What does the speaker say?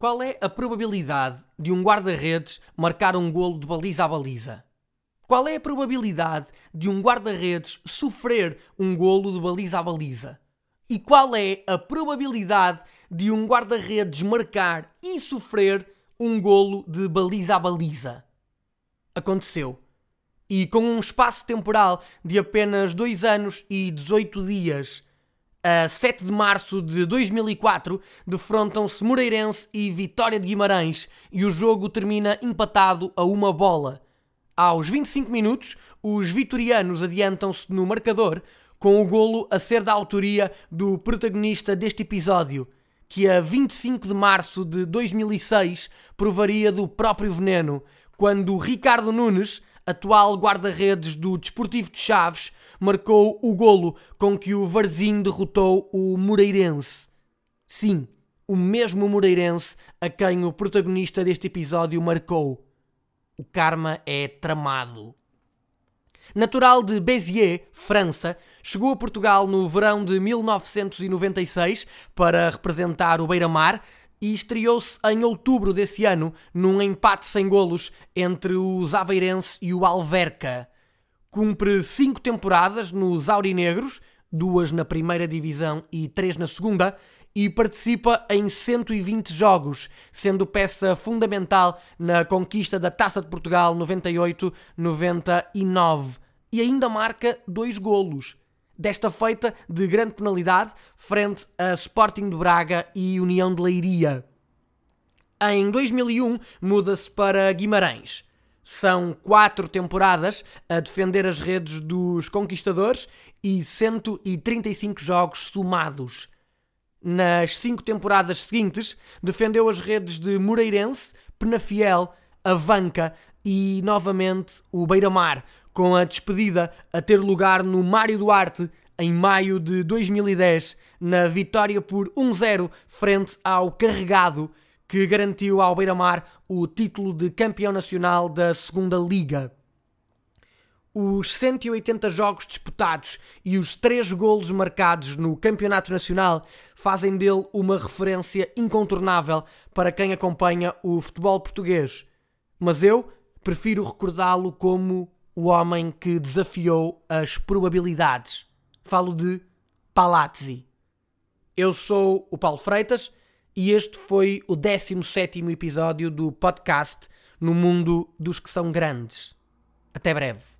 Qual é a probabilidade de um guarda-redes marcar um golo de baliza a baliza? Qual é a probabilidade de um guarda-redes sofrer um golo de baliza a baliza? E qual é a probabilidade de um guarda-redes marcar e sofrer um golo de baliza a baliza? Aconteceu. E com um espaço temporal de apenas 2 anos e 18 dias, a 7 de março de 2004, defrontam-se Moreirense e Vitória de Guimarães e o jogo termina empatado a uma bola. Aos 25 minutos, os vitorianos adiantam-se no marcador, com o golo a ser da autoria do protagonista deste episódio, que a 25 de março de 2006 provaria do próprio veneno, quando Ricardo Nunes, atual guarda-redes do Desportivo de Chaves, marcou o golo com que o Varzim derrotou o Moreirense. Sim, o mesmo Moreirense a quem o protagonista deste episódio marcou. O karma é tramado. Natural de Béziers, França, chegou a Portugal no verão de 1996 para representar o Beira-Mar e estreou-se em outubro desse ano num empate sem golos entre os Aveirense e o Alverca. Cumpre cinco temporadas nos Aurinegros, duas na primeira divisão e três na segunda, e participa em 120 jogos, sendo peça fundamental na conquista da Taça de Portugal 98-99. E ainda marca dois golos. Desta feita de grande penalidade frente a Sporting de Braga e União de Leiria. Em 2001 muda-se para Guimarães são quatro temporadas a defender as redes dos conquistadores e 135 jogos somados. Nas cinco temporadas seguintes, defendeu as redes de Moreirense, Penafiel, Avanca e novamente o Beira-Mar, com a despedida a ter lugar no Mário Duarte em maio de 2010, na vitória por 1-0 frente ao Carregado que garantiu ao Beira-Mar o título de campeão nacional da Segunda Liga. Os 180 jogos disputados e os 3 golos marcados no Campeonato Nacional fazem dele uma referência incontornável para quem acompanha o futebol português. Mas eu prefiro recordá-lo como o homem que desafiou as probabilidades. Falo de Palazzi. Eu sou o Paulo Freitas e este foi o 17 episódio do podcast No Mundo dos que são grandes. Até breve.